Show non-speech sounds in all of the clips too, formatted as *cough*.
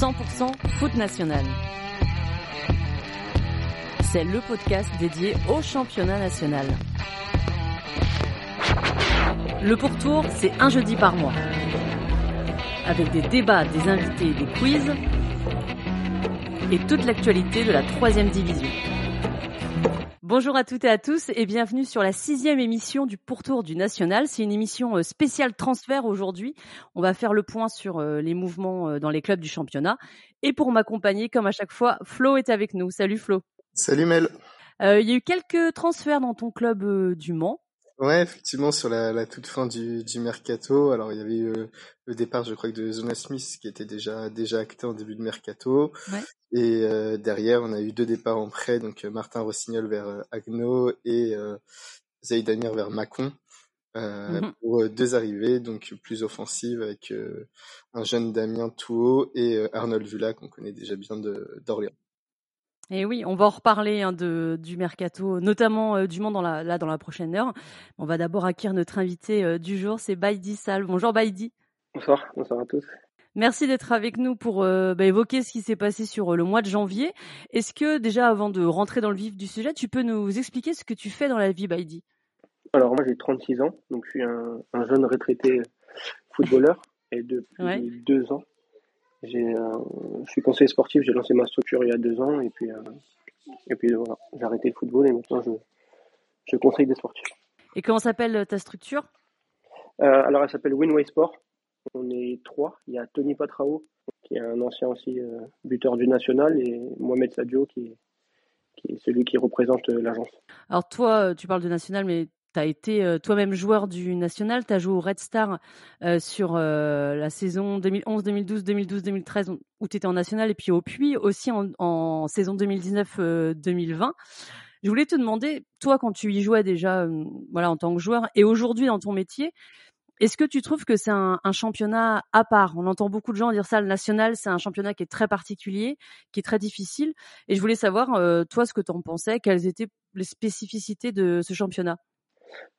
100% foot national. C'est le podcast dédié au championnat national. Le pourtour, c'est un jeudi par mois. Avec des débats, des invités des quiz. Et toute l'actualité de la troisième division. Bonjour à toutes et à tous et bienvenue sur la sixième émission du Pourtour du National. C'est une émission euh, spéciale transfert aujourd'hui. On va faire le point sur euh, les mouvements euh, dans les clubs du championnat. Et pour m'accompagner, comme à chaque fois, Flo est avec nous. Salut Flo. Salut Mel. Il y a eu quelques transferts dans ton club du Mans. Ouais, effectivement, sur la, la toute fin du, du mercato. Alors, il y avait eu le départ, je crois, de Zona Smith, qui était déjà déjà acté en début de mercato. Ouais. Et euh, derrière, on a eu deux départs en prêt, donc Martin Rossignol vers euh, Agno et euh, vers Macon. Euh, mmh pour deux arrivées donc plus offensives avec un jeune Damien Touot et Arnold Vula qu'on connaît déjà bien d'Orléans. Et oui, on va en reparler hein, de, du mercato, notamment euh, du monde dans la, là dans la prochaine heure. On va d'abord acquérir notre invité euh, du jour, c'est Baidi Sal. Bonjour Baidi. Bonsoir, bonsoir à tous. Merci d'être avec nous pour euh, bah, évoquer ce qui s'est passé sur le mois de janvier. Est-ce que déjà, avant de rentrer dans le vif du sujet, tu peux nous expliquer ce que tu fais dans la vie, Baidi Alors moi j'ai 36 ans, donc je suis un, un jeune retraité footballeur et depuis deux ans je suis conseiller sportif, j'ai lancé ma structure il y a deux ans et puis, euh, et puis voilà, j'ai arrêté le football et maintenant je, je conseille des sportifs. Et comment s'appelle ta structure? Euh, Alors elle s'appelle Winway Sport. On est trois. Il y a Tony Patrao, qui est un ancien aussi buteur du national, et Mohamed Sadio, qui qui est celui qui représente l'agence. Alors toi, tu parles de national, mais tu as été euh, toi-même joueur du national, tu as joué au Red Star euh, sur euh, la saison 2011, 2012, 2012, 2013 où tu étais en national et puis au Puy aussi en, en saison 2019-2020. Je voulais te demander, toi quand tu y jouais déjà voilà en tant que joueur et aujourd'hui dans ton métier, est-ce que tu trouves que c'est un, un, championnat à part? On entend beaucoup de gens dire ça, le national, c'est un championnat qui est très particulier, qui est très difficile. Et je voulais savoir, toi, ce que tu en pensais, quelles étaient les spécificités de ce championnat?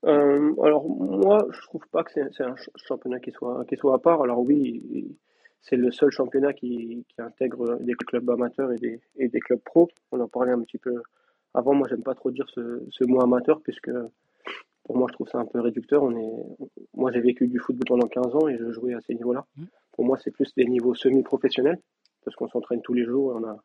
Euh, alors moi, je trouve pas que c'est un championnat qui soit qui soit à part. Alors oui, c'est le seul championnat qui, qui, intègre des clubs amateurs et des, et des clubs pros. On en parlait un petit peu avant. Moi, j'aime pas trop dire ce, ce mot amateur puisque pour moi, je trouve ça un peu réducteur. On est, moi, j'ai vécu du football pendant 15 ans et je jouais à ces niveaux-là. Mmh. Pour moi, c'est plus des niveaux semi-professionnels parce qu'on s'entraîne tous les jours. On a,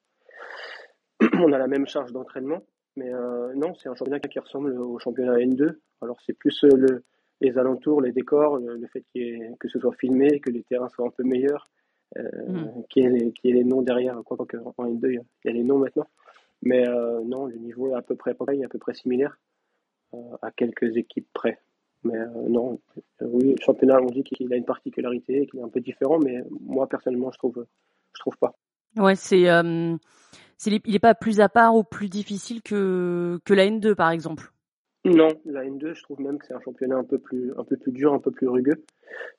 *clears throat* on a la même charge d'entraînement. Mais euh, non, c'est un championnat qui ressemble au championnat N2. Alors c'est plus euh, le, les alentours, les décors, le, fait que ce soit filmé, que les terrains soient un peu meilleurs, euh, mm. qu'il y, ait les noms derrière. Quoi en N2, il y a les noms maintenant. Mais euh, non, le niveau est à peu près pareil, à peu près similaire, à quelques équipes près. Mais non, oui, le championnat, on dit qu'il a une particularité, qu'il est un peu différent, mais moi personnellement, je trouve, je trouve pas. Ouais, c'est il n'est pas plus à part ou plus difficile que, que la N2 par exemple Non, la N2, je trouve même que c'est un championnat un peu plus un peu plus dur, un peu plus rugueux.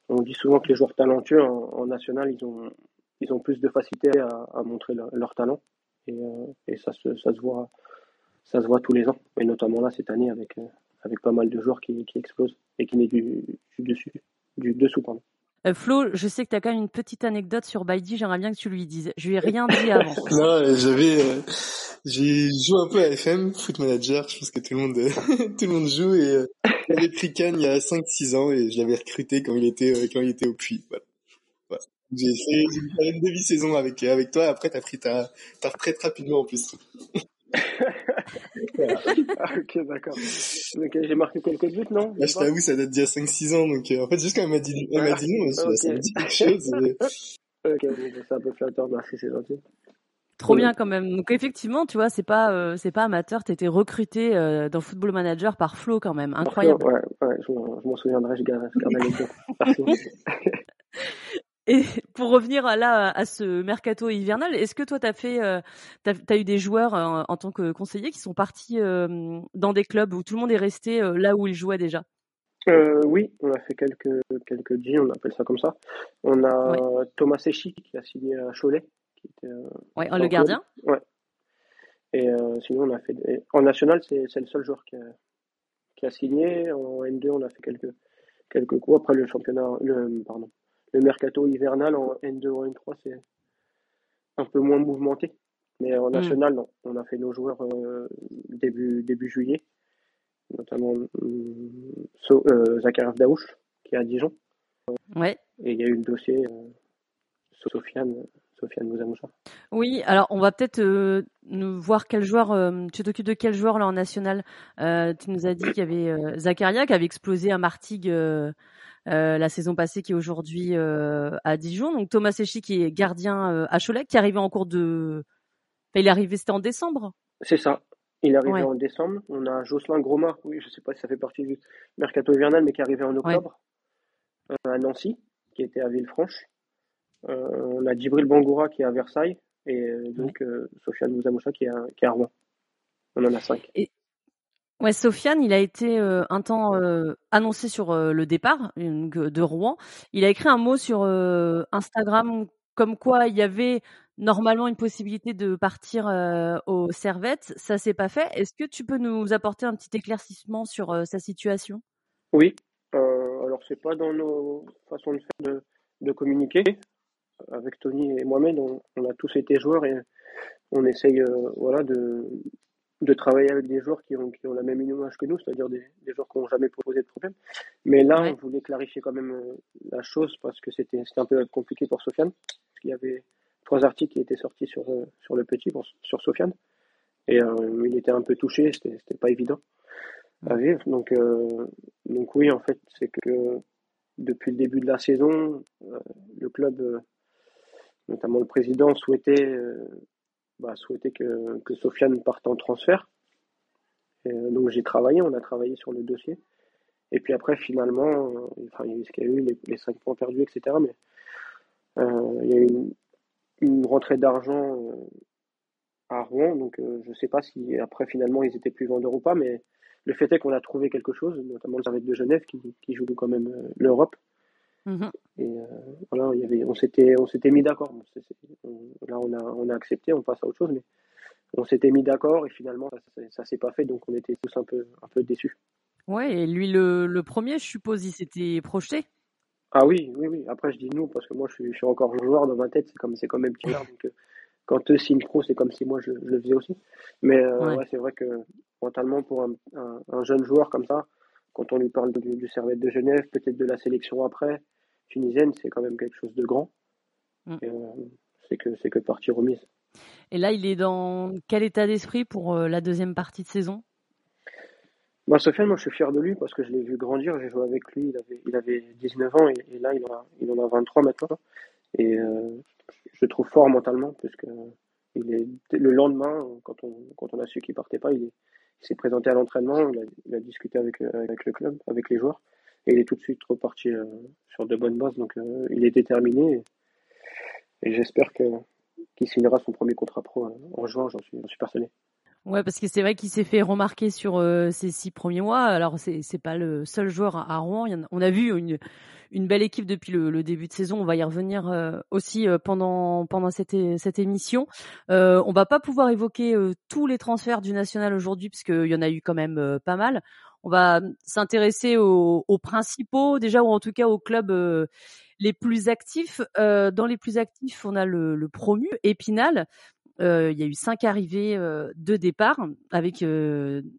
On dit souvent que les joueurs talentueux en, national, ils ont ils ont plus de facilité à, montrer leur, talent et, euh, et ça se ça se voit ça se voit tous les ans et notamment là cette année avec euh, avec pas mal de joueurs qui, qui explosent et qui naissent du, du dessus du dessous pardon. Euh, Flo, je sais que tu as quand même une petite anecdote sur Baidi, j'aimerais bien que tu lui dises. Je lui ai rien dit avant. *laughs* non, j'avais euh, j'ai joué un peu à FM, Foot Manager, je pense que tout le monde *laughs* tout le monde joue et euh, j'avais pris Cannes il y a 5 6 ans et je l'avais recruté quand il était euh, quand il était au puits. Voilà. J'ai fait une demi-saison avec avec toi, après tu as pris ta ta retraite rapidement en plus. *laughs* Ah, *laughs* ok, d'accord. Donc, j'ai marqué quelques buts, non? Là, je t'avoue, ça date d'il y a 5-6 ans. Donc, euh, en fait, juste quand elle m'a dit, elle m'a dit non, ça, okay. ça me dit quelque chose. *laughs* ok, c'est un peu flatteur, merci, c'est gentil. Trop bien quand même. Donc effectivement, tu vois, c'est pas euh, c'est pas amateur. T'étais recruté euh, dans Football Manager par Flo quand même. Incroyable. ouais, ouais, je m'en souviendrai. Je garde, je garde *laughs* Merci. Et *laughs* pour revenir à, là à ce mercato hivernal, est-ce que toi tu as fait, euh, as eu des joueurs euh, en tant que conseiller qui sont partis euh, dans des clubs où tout le monde est resté là où ils jouaient déjà? Oui, on a fait quelques quelques G, on appelle ça comme ça. On a ouais. Thomas Secchi qui a signé à Cholet, qui était ouais, le gardien. Ouais. Et sinon on a fait en national c'est c'est le seul joueur qui a qui a signé. En N2 on a fait quelques quelques coups. Après le championnat, le pardon le mercato hivernal en N2 ou N3, c'est un peu moins mouvementé. Mais en hmm. national, non. On a fait nos joueurs début, début juillet, notamment so, Daouche, qui est à Dijon. Ouais. Et il y a eu le dossier Sofiane, Sofiane Mouzamoucha. Oui, alors on va peut-être euh, nous voir quel joueur, euh, tu t'occupes de quel joueur là en national? Euh, Tu nous as dit qu'il y avait Zakaria qui avait explosé à Martigues la saison passée, qui est aujourd'hui à Dijon. Donc Thomas Sechy qui est gardien à Cholet, qui est arrivé en cours de... il est arrivé, c'était en décembre C'est ça. Il est arrivé en décembre. On a Jocelyn Groma, oui, je sais pas si ça fait partie du mercato hivernal, mais qui est arrivé en octobre à Nancy, qui était à Villefranche. Euh, on a Djibril Bangoura qui est à Versailles et euh, donc euh, Sofiane Mouzamoucha qui est à, qui est à Rouen. On en a cinq. Et... Ouais, Sofiane, il a été un temps annoncé sur le départ de Rouen. Il a écrit un mot sur Instagram comme quoi il y avait normalement une possibilité de partir aux Servettes. Ça s'est pas fait. Est-ce que tu peux nous apporter un petit éclaircissement sur sa situation? Oui. alors c'est pas dans nos façons de faire de, communiquer avec Tony et moi-même, on, a tous été joueurs et on essaye euh, voilà, de, de travailler avec des joueurs qui ont, qui ont la même image que nous, c'est-à-dire des, des, joueurs qui n'ont jamais posé de problème. Mais là, on voulait clarifier quand même euh, la chose parce que c'était un peu compliqué pour Sofiane. Il y avait trois articles qui étaient sortis sur, euh, sur le petit, sur Sofiane. Et il était un peu touché, c'était pas évident à vivre. Donc, donc oui, en fait, c'est que depuis le début de la saison, le club notamment le président souhaitait, euh, bah, souhaitait que, que Sofiane parte en transfert. Euh, donc j'ai travaillé, on a travaillé sur le dossier. Et puis après, finalement, euh, enfin, il y a eu ce qu'il y a eu, les, les 5 points perdus, etc. Mais il y a eu une, une rentrée d'argent à Rouen. Donc je ne sais pas si après, finalement, ils étaient plus vendeurs ou pas. Mais le fait est qu'on a trouvé quelque chose, notamment le Servette de Genève qui, qui joue quand même l'Europe. Mmh et euh, voilà, il y avait, on s'était, on s'était mis d'accord. là, on a, on a accepté, on passe à autre chose, mais on s'était mis d'accord et finalement, ça, ça, s'est pas fait, donc on était tous un peu, un peu déçus. Ouais, et lui, le, le premier, je suppose, il s'était projeté? Ah oui, oui, oui. Après, je dis nous parce que moi, je suis, je suis encore joueur dans ma tête. C'est comme, c'est quand même petit Donc, euh, quand eux signent pro, c'est comme si moi je, le faisais aussi. Mais euh, ouais. c'est vrai que mentalement, pour un, un, jeune joueur comme ça, quand on lui parle du, du Servette de Genève, peut-être de la sélection après, tunisienne, c'est quand même quelque chose de grand. Mm. Euh, c'est que c'est que partie remise. Et là, il est dans quel état d'esprit pour euh, la deuxième partie de saison? Bah, Sofiane, moi je suis fier de lui parce que je l'ai vu grandir. J'ai joué avec lui, il avait, il avait 19 ans et, là il en, a, il en a 23 maintenant. Et euh, je le trouve fort mentalement puisque il est, le lendemain, quand on, quand on a su qu'il partait pas, il s'est présenté à l'entraînement, il a, il a, discuté avec, avec le club, avec les joueurs. Et il est tout de suite reparti euh, sur de bonnes bases. Donc euh, il est déterminé. Et, j'espère qu'il signera son premier contrat pro euh, en juin, j'en suis, suis persuadé. Ouais, parce que c'est vrai qu'il s'est fait remarquer sur ses six premiers mois. Alors c'est c'est pas le seul joueur à Rouen. on a vu une belle équipe depuis le, début de saison. On va y revenir aussi pendant cette émission. Euh, on va pas pouvoir évoquer tous les transferts du national aujourd'hui puisqu'il y en a eu quand même pas mal on va s'intéresser aux, principaux déjà ou en tout cas aux clubs euh, les plus actifs. Euh, dans les plus actifs, on a le, promu Épinal. Euh, il y a eu cinq arrivées de départ avec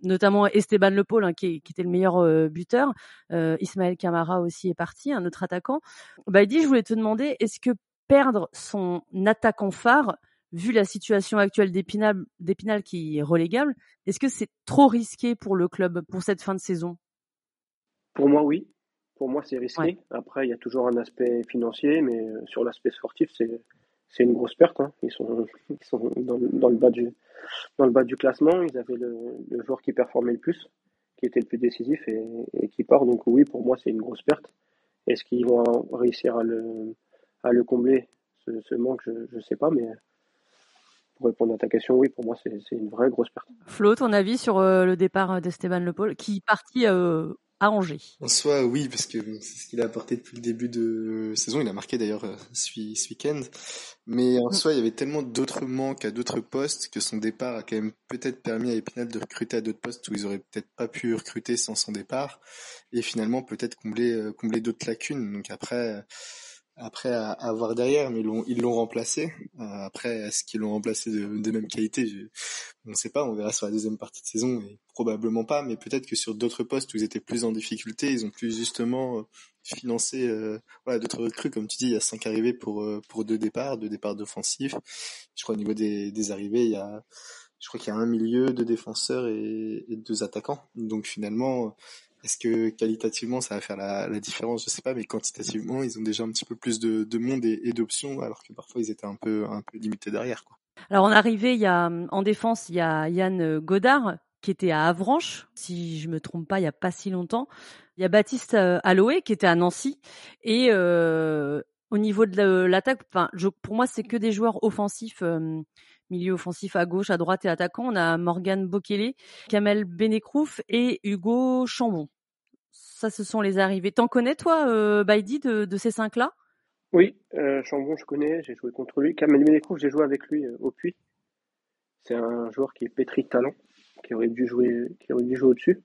notamment Esteban Le Paul hein, qui, était le meilleur buteur. Ismaël Camara aussi est parti, un autre attaquant. Bah, dit, je voulais te demander, est-ce que perdre son attaquant phare vu la situation actuelle d'Épinal, d'Épinal qui est relégable, est-ce que c'est trop risqué pour le club pour cette fin de saison? Pour moi, oui. Pour moi, c'est risqué. Après, il y a toujours un aspect financier, mais euh, sur l'aspect sportif, c'est, c'est une grosse perte. Hein. Ils sont, *laughs* ils sont dans, dans, le bas du, dans le bas du classement. Ils avaient le, le joueur qui performait le plus, qui était le plus décisif et, et, qui part. Donc oui, pour moi, c'est une grosse perte. Est-ce qu'ils vont réussir à le, à le combler? Ce, ce manque Je ne sais pas, mais pour répondre à ta question, oui, pour moi, c'est une vraie grosse perte. Flo, ton avis sur euh, le départ d'Esteban Le Paul, qui partit euh, à Angers? En soi, oui, parce que c'est ce qu'il a apporté depuis le début de saison. Il a marqué d'ailleurs euh, ce, week-end. Mais en mm. soi, il y avait tellement d'autres manques à d'autres postes que son départ a quand même peut-être permis à Épinal de recruter à d'autres postes où ils auraient peut-être pas pu recruter sans son départ. Et finalement, peut-être combler, combler d'autres lacunes. Donc après Après, à, voir derrière, mais ils l'ont remplacé. Euh, après, est-ce qu'ils l'ont remplacé de, de, même qualité? On ne sait pas, on verra sur la deuxième partie de saison, et probablement pas, mais peut-être que sur d'autres postes où ils étaient plus en difficulté, ils ont plus justement euh, financé euh, voilà, d'autres recrues. Comme tu dis, il y a cinq arrivées pour, euh, pour deux départs, deux départs d'offensifs. Je crois au niveau des, des arrivées, il y a je crois qu'il y a un milieu, deux défenseurs et, et deux attaquants. Donc finalement, est-ce que qualitativement ça va faire la, la, différence? Je sais pas, mais quantitativement ils ont déjà un petit peu plus de, de monde et, d'options, alors que parfois ils étaient un peu un peu limités derrière. Quoi. Alors en arrivée, il y a en défense, il y a Yann Godard qui était à Avranches, si je me trompe pas, il y a pas si longtemps. Il y a Baptiste euh, Aloé qui était à Nancy et euh, au niveau de l'attaque, enfin, pour moi c'est que des joueurs offensifs. Euh, milieu offensif à gauche, à droite et attaquant. On a Morgan Bokele, Kamel Benekrouf et Hugo Chambon. Ça, ce sont les arrivées. T'en connais, toi, euh, Baidi, de, ces cinq-là? Oui, euh, Chambon, je connais, j'ai joué contre lui. Kamel Benekrouf, j'ai joué avec lui euh, au Puy. C'est un joueur qui est pétri de talent, qui aurait dû jouer, qui aurait dû jouer au-dessus.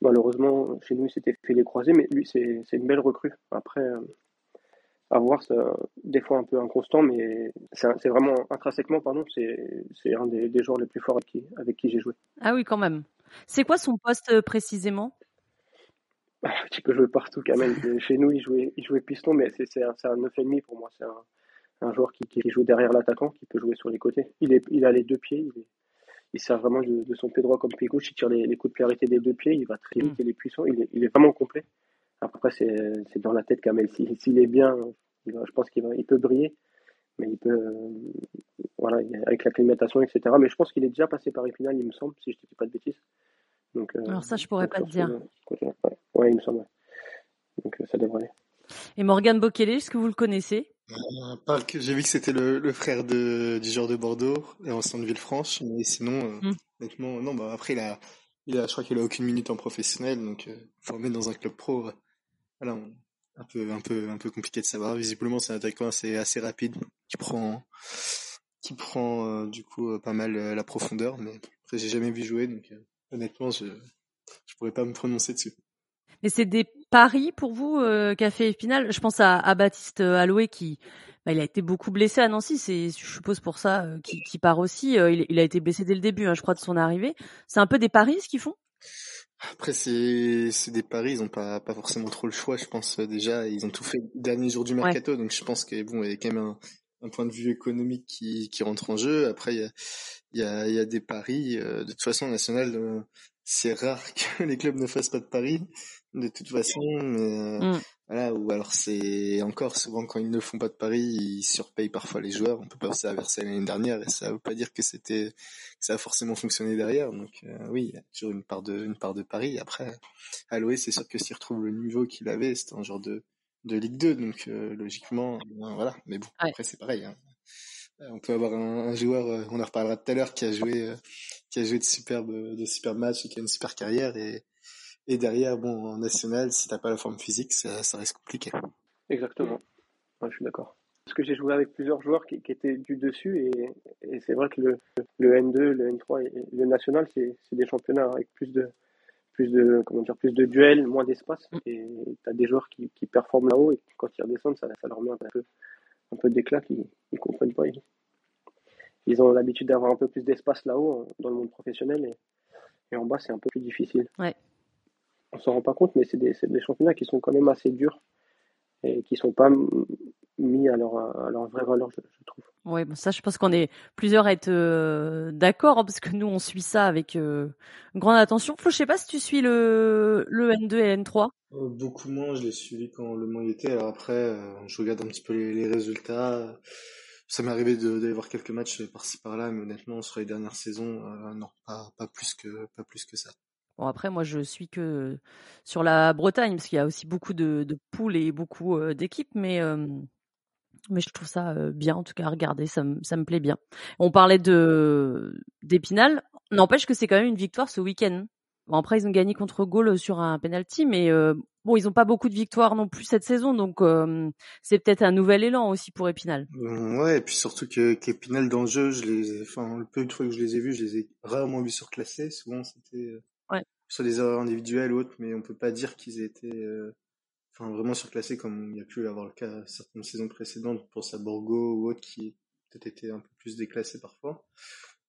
Malheureusement, chez nous, il s'était fait les croisés, mais lui, c'est une belle recrue. Après, à voir, des fois un peu inconstant, mais c'est vraiment intrinsèquement, pardon, c'est un des, des, joueurs les plus forts avec qui, avec qui j'ai joué. Ah oui, quand même. C'est quoi son poste euh, précisément? Ah, Tu peux jouer partout quand même. *laughs* Chez nous, il jouait, il jouait piston, mais c'est un, un 9,5 pour moi. C'est un, un, joueur qui, qui joue derrière l'attaquant, qui peut jouer sur les côtés. Il, est, il a les deux pieds, il, est, il sert vraiment de, de, son pied droit comme pied gauche, il tire les, les coups de clarité des deux pieds, il va très vite, mm. il est puissant, il est, il est vraiment complet. Après, c'est dans la tête Kamel. S'il est bien, je pense qu'il il peut briller. Mais il peut, euh, voilà, avec l'acclimatation, etc. Mais je pense qu'il est déjà passé par Épinal, il me semble, si je ne dis pas de bêtises. Donc, euh, Alors ça, je pourrais pas te dire. ouais. il me semble. Donc euh, ça devrait aller. Et Morgan Bokele, est-ce que vous le connaissez? J'ai vu que c'était le, frère de, du joueur de Bordeaux, en centre Villefranche, mais sinon, hmm. honnêtement, non, bah, après, il a, il a, je crois qu'il a aucune minute en professionnel, donc formé dans un club pro, voilà, un peu, un peu, un peu compliqué de savoir. Visiblement, c'est un attaquant assez, assez rapide qui prend, qui prend euh, du coup euh, pas mal euh, la profondeur. Mais après, j'ai jamais vu jouer, donc honnêtement, je, je pourrais pas me prononcer dessus. Mais c'est des paris pour vous qu'a fait Épinal. Je pense à, à Baptiste Alloué qui, bah, il a été beaucoup blessé à Nancy. C'est, je suppose pour ça qui, part aussi. Il, il, a été blessé dès le début, hein, je crois, de son arrivée. C'est un peu des paris ce qu'ils font? Après, c'est, c'est des paris, ils ont pas, pas forcément trop le choix, je pense, euh, déjà. Ils ont tout fait le dernier jour du mercato, donc je pense qu'il bon, il y a quand même un, un, point de vue économique qui, qui rentre en jeu. Après, il y a, il y a, y a des paris. Euh, de toute façon, national, euh, c'est rare *laughs* que les clubs ne fassent pas de paris, de toute façon. Mais, mm. Voilà, ou alors c'est encore souvent quand ils ne font pas de paris, ils surpayent parfois les joueurs. On peut penser à Versailles l'année dernière et ça veut pas dire que c'était que ça a forcément fonctionné derrière. Donc euh, oui, il y a toujours une part de une part de paris. Après, à l'OE, c'est sûr que s'il retrouve le niveau qu'il avait, c'était un genre de de Ligue 2, donc euh, logiquement, ben, voilà. Mais bon, après c'est pareil. Hein. Euh, on peut avoir un, joueur, on en reparlera tout à l'heure, qui a joué qui a joué de superbes de superbes matchs et qui a une super carrière et et derrière, bon, en national, si t'as pas la forme physique, ça, ça reste compliqué. Exactement. je suis d'accord. Parce que j'ai joué avec plusieurs joueurs qui, qui étaient du dessus et, et c'est vrai que le, le, N2, le N3 et le national, c'est des championnats avec plus de, plus de, comment dire, plus de duels, moins d'espace. Et tu as des joueurs qui, qui performent là-haut et quand ils redescendent, ça, ça leur met un peu, un peu d'éclat qu'ils ne comprennent pas. Ils, ont l'habitude d'avoir un peu plus d'espace là-haut dans le monde professionnel et, et en bas, c'est un peu plus difficile. Ouais on s'en rend pas compte, mais c'est des, des, championnats qui sont quand même assez durs et qui sont pas mis à leur, à leur vraie valeur, je, trouve. Oui, bon, ça, je pense qu'on est plusieurs à être euh, d'accord, hein, parce que nous, on suit ça avec euh, grande attention. Flo, je sais pas si tu suis le, le N2 et le N3. Euh, beaucoup moins, je l'ai suivi quand le Mans était. Alors après, je regarde un petit peu les, les résultats. Ça m'est arrivé d'aller voir quelques matchs par-ci par-là, mais honnêtement, sur les dernières saisons, non, pas, pas, plus que, pas plus que ça. Bon, après, moi, je suis que sur la Bretagne, parce qu'il y a aussi beaucoup de, de poules et beaucoup euh, d'équipes, mais, euh, mais je trouve ça bien, en tout cas, à regarder, ça, ça me plaît bien. On parlait de d'Épinal, n'empêche que c'est quand même une victoire ce week-end. Bon, après, ils ont gagné contre Gaulle sur un penalty, mais bon, ils n'ont pas beaucoup de victoires non plus cette saison, donc c'est peut-être un nouvel élan aussi pour Épinal. ouais, et puis surtout que qu'Épinal dans le jeu, je les, enfin, le peu de fois que je les ai vus, je les ai rarement vus surclassés. Souvent, c'était. Sur des erreurs individuelles ou autres, mais on peut pas dire qu'ils étaient. Euh... enfin, vraiment surclassé comme il y a pu avoir le cas certaines saisons précédentes, pour sa Borgo ou autre qui peut-être été un peu plus déclassé parfois.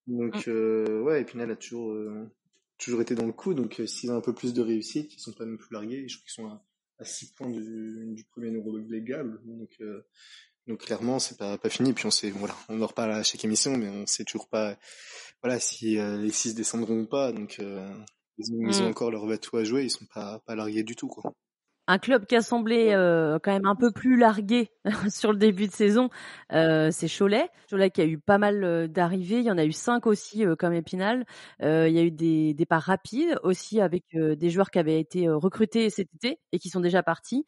Donc mm. euh, ouais, Epinal a toujours euh, toujours été dans le coup. Donc euh, s'ils ont un peu plus de réussite, ils sont pas non plus largués. Je crois qu'ils sont à, 6 points du, du premier numéro légal. Donc euh, donc clairement c'est pas pas fini. Puis on sait voilà, on en reparle à chaque émission, mais on sait toujours pas voilà si les 6 descendront ou pas. Donc ils ont, ils, ont, mm. encore leur bateau à jouer. Ils sont pas pas largués du tout quoi un club qui a semblé euh, quand même un peu plus largué *laughs* sur le début de saison, euh, c'est Cholet. Cholet qui a eu pas mal euh, d'arrivées, il y en a eu cinq aussi comme Épinal. il y a eu des départs rapides aussi avec des joueurs qui avaient été recrutés cet été et qui sont déjà partis.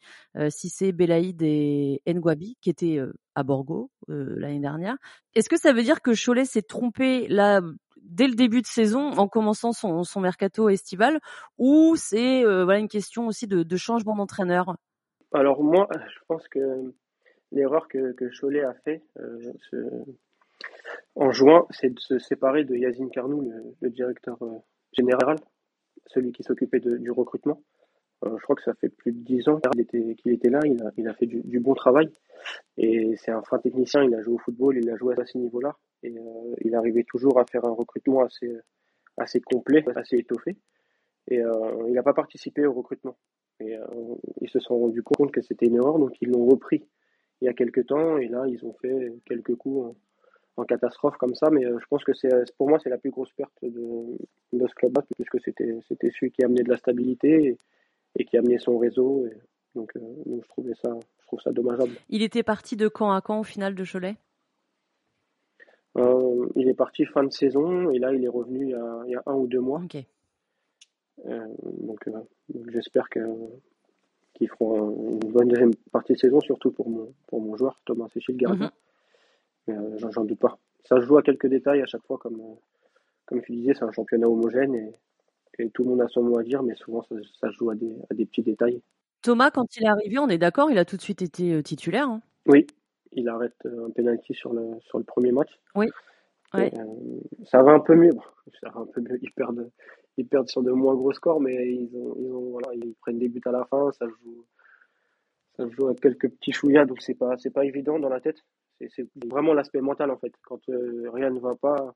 Cissé, Belaïd et Ngwabi qui étaient à Borgo l'année dernière. Est-ce que ça veut dire que Cholet s'est trompé là dès le début de saison en commençant son, son mercato estival ou c'est euh, voilà une question aussi de, changement d'entraîneur? Alors moi, je pense que l'erreur que, que Cholet a fait euh, en juin, c'est de se séparer de Yazine Carnou, le, directeur euh, général, celui qui s'occupait du recrutement. je crois que ça fait plus de dix ans qu'il était, là, il a, il a fait du, du bon travail. Et c'est un fin technicien, il a joué au football, il a joué à ce niveau-là. Et euh, il arrivait toujours à faire un recrutement assez, assez complet, assez étoffé. Et euh, il n'a pas participé au recrutement. Et euh, ils se sont rendus compte que c'était une erreur, donc ils l'ont repris il y a quelques temps. Et là, ils ont fait quelques coups en, catastrophe comme ça. Mais je pense que c'est pour moi, c'est la plus grosse perte de, de ce club-là, puisque c'était c'était celui qui a amené de la stabilité et, qui a amené son réseau. donc, donc, je trouvais ça, ça dommageable. Il était parti de camp à camp au final de Cholet? Euh, il est parti fin de saison et là il est revenu il y a, il y a un ou deux mois. Euh, donc, euh, j'espère que qu'ils feront une bonne deuxième partie de saison, surtout pour mon, pour mon joueur, Thomas Séchil, gardien. Mhm. Mais j'en doute pas. Ça se joue à quelques détails à chaque fois, comme, comme tu disais, c'est un championnat homogène et, et, tout le monde a son mot à dire, mais souvent ça, ça se joue à des, à des, petits détails. Thomas, quand il est arrivé, on est d'accord, il a tout de suite été titulaire. Hein? Oui, il arrête euh, un penalty sur le, sur le premier match. Oui. Euh, ça va un peu mieux. Ça va un peu mieux. Ils perdent, ils perdent sur de moins gros scores, mais ils, ont, ils, ont, voilà, ils prennent des buts à la fin. Ça joue, ça joue à quelques petits chouïas, donc c'est pas, c'est pas évident dans la tête. C'est vraiment l'aspect mental en fait. Quand euh, rien ne va pas,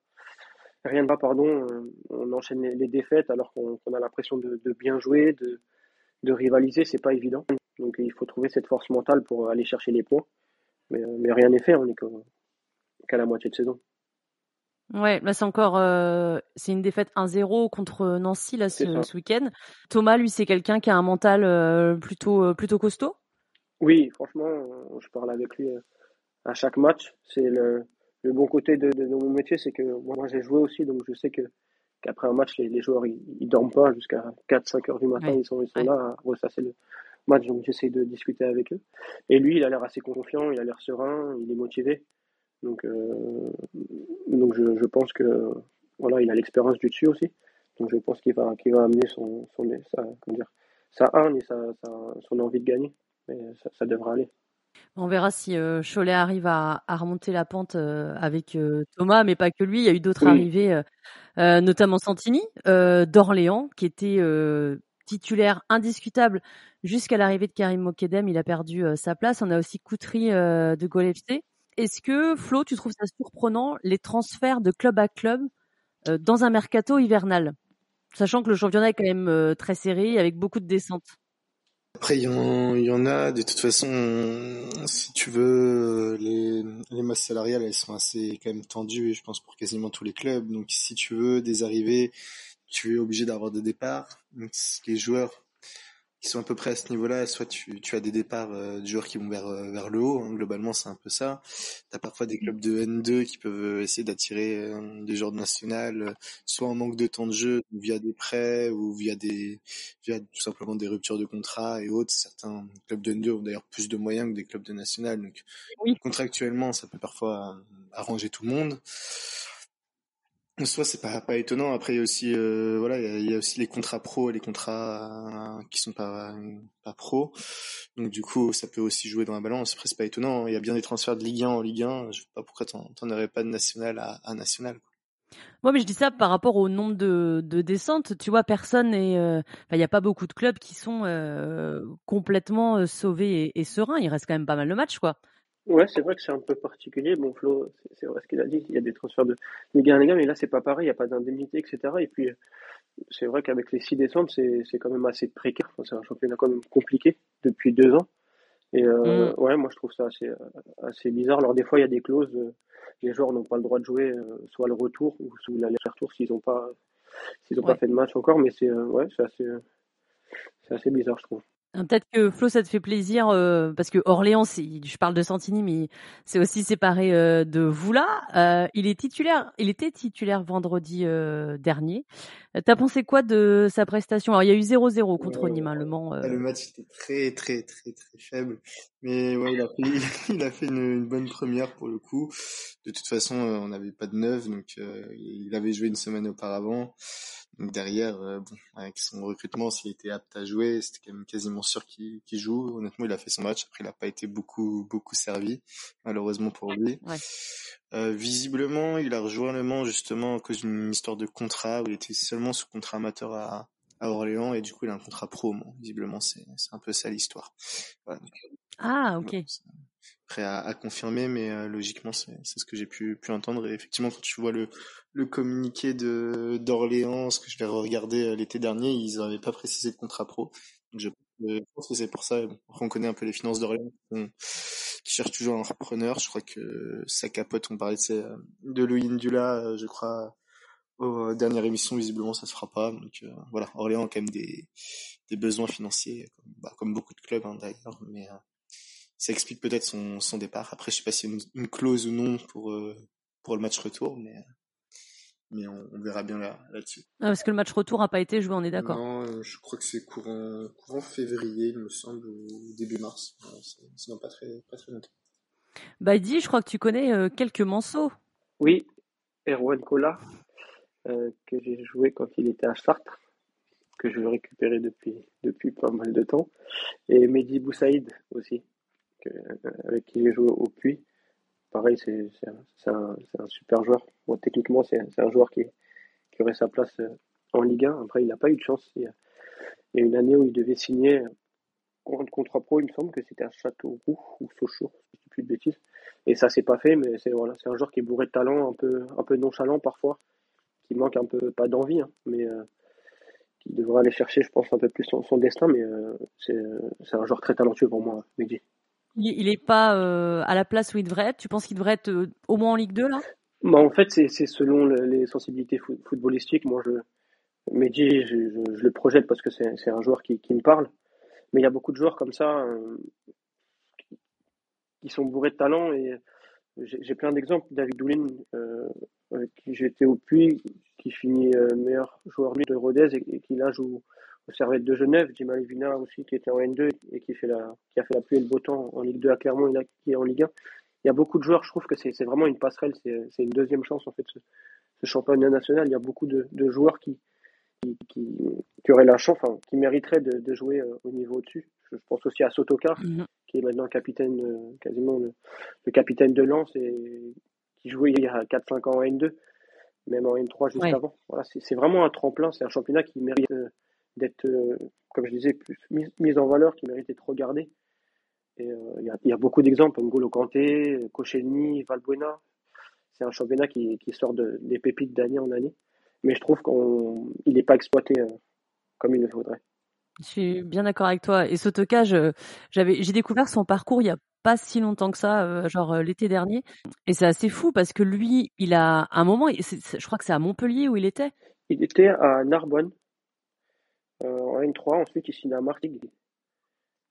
rien ne va, pardon, on enchaîne les, défaites alors qu'on a l'impression de, de, bien jouer, de, de rivaliser, c'est pas évident. Donc il faut trouver cette force mentale pour aller chercher les points. Mais, euh, mais rien n'est fait, on est qu'à la moitié de saison. Ouais, là c'est encore euh, c'est une défaite 1-0 contre Nancy là ce, week-end. Thomas, lui, c'est quelqu'un qui a un mental euh, plutôt plutôt costaud. Oui, franchement, je parle avec lui à chaque match. C'est le, le bon côté de, de, mon métier, c'est que moi j'ai joué aussi, donc je sais que qu'après un match, les, les joueurs ils, ils, dorment pas jusqu'à 4-5 heures du matin, ils sont ils sont là à ressasser le, match, donc j'essaie de discuter avec eux. Et lui, il a l'air assez confiant, il a l'air serein, il est motivé. Donc, euh, donc je, je, pense que voilà, il a l'expérience du dessus aussi. Donc je pense qu'il va, qu'il va amener son, son sa, comment dire, sa et sa, son envie de gagner. Mais ça, ça devrait aller. On verra si euh, Cholet arrive à, à, remonter la pente euh, avec euh, Thomas, mais pas que lui. Il y a eu d'autres arrivées, euh, notamment Santini d'Orléans, qui était titulaire indiscutable jusqu'à l'arrivée de Karim Mokedem. Il a perdu euh, sa place. On a aussi Coutry euh, de Gol Est-ce que, Flo, tu trouves ça surprenant, les transferts de club à club euh, dans un mercato hivernal? Sachant que le championnat est quand même très serré, avec beaucoup de descentes. Après, il y, en, a. De toute façon, si tu veux, les, les masses salariales, elles sont assez quand même tendues, je pense, pour quasiment tous les clubs. Donc, si tu veux des arrivées, tu es obligé d'avoir des départs. Donc, les joueurs qui sont à peu près à ce niveau-là, soit tu, tu as des départs euh, de joueurs qui vont vers, euh, vers le haut, hein, globalement c'est un peu ça. Tu as parfois des clubs de N2 qui peuvent essayer d'attirer euh, des joueurs de national, soit en manque de temps de jeu, via des prêts, ou via des via tout simplement des ruptures de contrat et autres. Certains clubs de N2 ont d'ailleurs plus de moyens que des clubs de national, donc contractuellement ça peut parfois arranger tout le monde soit c'est pas pas étonnant. Après il y a aussi euh, voilà il y, a, aussi les contrats pro et les contrats euh, qui sont pas pas pro. Donc du coup ça peut aussi jouer dans la balance. Après c'est pas étonnant. Il y a bien des transferts de Ligue 1 en Ligue 1. Je sais pas pourquoi t'en aurais pas de national à, national. Moi, mais je dis ça par rapport au nombre de, de descentes. Tu vois, personne et euh, il n'y a pas beaucoup de clubs qui sont complètement sauvés et, sereins. Il reste quand même pas mal de matchs, quoi. Ouais, c'est vrai que c'est un peu particulier. Bon, Flo, c'est vrai ce qu'il a dit. Il y a des transferts de Ligue 1 mais là, c'est pas pareil. Il n'y a pas d'indemnité, etc. Et puis, c'est vrai qu'avec les six descentes, c'est quand même assez précaire. c'est un championnat quand même compliqué depuis deux ans. Et euh, mm. ouais, moi je trouve ça assez, assez bizarre. Alors des fois, il y a des clauses, euh, les joueurs n'ont pas le droit de jouer euh, soit le retour ou soit l'aller-retour s'ils n'ont pas, s'ils ont pas fait de match encore. Mais c'est ouais, c'est assez, c'est assez bizarre, je trouve. Hein, peut-être que Flo, ça te fait plaisir euh, parce que Orléans, je parle de Santini, mais c'est aussi séparé euh, de Voula. Euh, il est titulaire, il était titulaire vendredi dernier. T'as pensé quoi de sa prestation? Alors il y a eu 0-0 contre Nîmes, hein, le Mans. Le match était très très très très faible, mais ouais, il a fait, *laughs* il a fait une, bonne première pour le coup. De toute façon, on n'avait pas de neuf, donc il avait joué une semaine auparavant. Donc derrière, euh, bon, avec son recrutement, s'il était apte à jouer, c'était quand même quasiment sûr qu'il joue. Honnêtement, il a fait son match. Après, il n'a pas été beaucoup beaucoup servi, malheureusement pour lui. Ouais. Euh, visiblement, il a rejoint Le Mans justement à cause d'une histoire de contrat où il était seulement sous contrat amateur à, à Orléans et du coup, il a un contrat pro. visiblement, c'est un peu ça l'histoire. Voilà. ah, ok prêt à, à, confirmer, mais euh, logiquement c'est ce que j'ai pu, pu entendre. Et effectivement, quand tu vois le, le communiqué de d'Orléans, ce que je l'ai regardé euh, l'été dernier, ils n'avaient pas précisé de contrat pro. Donc je, pense que c'est pour ça. on connaît un peu les finances d'Orléans qui cherchent toujours un repreneur. Je crois que sa capote, on parlait de, de Louis Ndula, euh, je crois, aux dernières émissions, visiblement ça se fera pas. Donc voilà, Orléans a quand même des, des besoins financiers, comme, bah, comme beaucoup de clubs hein, d'ailleurs, mais ça explique peut-être son, son départ. Après, je sais pas s'il y a une, clause ou non pour, euh, pour le match retour, mais, mais on, verra bien là, là-dessus. Ah, parce que le match retour n'a pas été joué, on est d'accord Non, euh, je crois que c'est courant, courant février, il me semble, ou début mars. C'est pas très, pas très longtemps. Baidi, je crois que tu connais euh, quelques morceaux. Oui, Erwan Kola, que j'ai joué quand il était à Chartres, que je veux récupérer depuis, depuis pas mal de temps, et Mehdi Boussaïd aussi, avec qui j'ai joué au Puy. Pareil, c'est un, super joueur. Techniquement, c'est un joueur qui, aurait sa place euh, en Ligue 1. Après, il n'a pas eu de chance. Il y, a, une année où il devait signer un contrat pro, il me semble que c'était à Châteauroux ou Sochaux, si je plus de bêtises. Et ça s'est pas fait, mais c'est un joueur qui est bourré de talent, un peu, un peu nonchalant parfois, qui manque un peu, pas d'envie, hein, mais euh, qui devrait aller chercher, je pense, un peu plus son, destin. Mais euh, c'est un joueur très talentueux pour moi, Mehdi. Il n'est pas euh, à la place où il devrait être. Tu penses qu'il devrait être euh, au moins en Ligue 2 là? Bah, En fait, c'est selon les sensibilités footballistiques. Moi, je, Mehdi, je, je, le projette parce que c'est un joueur qui, me parle. Mais il y a beaucoup de joueurs comme ça euh, qui, sont bourrés de talent. Et j'ai plein d'exemples. David Doulin, qui j'étais au Puy, qui finit meilleur joueur de Rodez et qui là joue au Servette de Genève, Jim Vina aussi qui était en N2 et qui, fait la, qui a fait la pluie et le beau temps en Ligue 2 à Clermont et qui est en Ligue 1. Il y a beaucoup de joueurs, je trouve que c'est vraiment une passerelle, c'est une deuxième chance en fait ce, ce, championnat national. Il y a beaucoup de, de joueurs qui, qui, qui, auraient la chance, enfin, qui mériteraient de, de jouer euh, au niveau au-dessus. Je pense aussi à Sotoka, mm-hmm. qui est maintenant capitaine, euh, quasiment le, capitaine de Lens et qui jouait il y a 4-5 ans en N2, même en N3 juste avant. Voilà, c'est vraiment un tremplin, c'est un championnat qui mérite. Euh, d'être, euh, comme je disais, plus mise, en valeur, qui mérite d'être regardée. Et euh, il y, a, beaucoup d'exemples, N'Golo Kanté, Koscielny, Valbuena. C'est un championnat qui, qui sort de, des pépites d'année en année. Mais je trouve qu'il n'est pas exploité euh, comme il le faudrait. Je suis bien d'accord avec toi. Et Sotoka, j'avais, j'ai découvert son parcours il y a pas si longtemps que ça, genre l'été dernier. Et c'est assez fou parce que lui, il a un moment, je crois que c'est à Montpellier où il était. Il était à Narbonne, en N3. Ensuite, il signe à Martigues.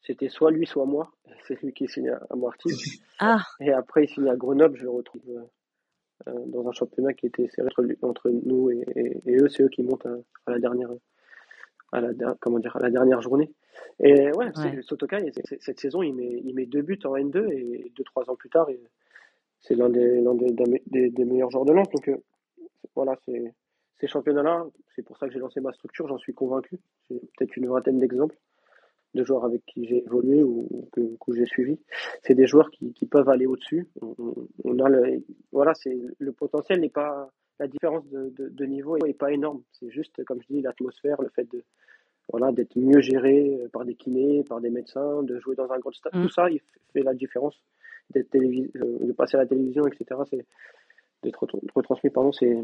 C'était soit lui, soit moi. *laughs* C'est lui qui signe à Martigues. *laughs* Ah. Et après, il signe à Grenoble. Je le retrouve euh, euh, dans un championnat qui était serré entre, nous et, eux. C'est eux qui montent à, la dernière, à la, comment dire, à la dernière journée. Et ouais, ouais. Sotoka, cette saison, il met, il met deux buts en N2 et deux, trois ans plus tard, c'est l'un des, des, des, meilleurs joueurs de Nantes. Donc voilà, c'est ces championnats-là, c'est pour ça que j'ai lancé ma structure, j'en suis convaincu. J'ai peut-être une vingtaine d'exemples de joueurs avec qui j'ai évolué ou que, j'ai suivi. C'est des joueurs qui, peuvent aller au-dessus. On, a le, voilà, c'est le potentiel n'est pas la différence de, de, niveau n'est pas énorme. C'est juste, comme je dis, l'atmosphère, le fait de voilà d'être mieux géré par des kinés, par des médecins, de jouer dans un grand stade. Mm. Tout ça, il fait la différence. D'être de passer à la télévision, etc. C'est d'être retransmis, pardon, c'est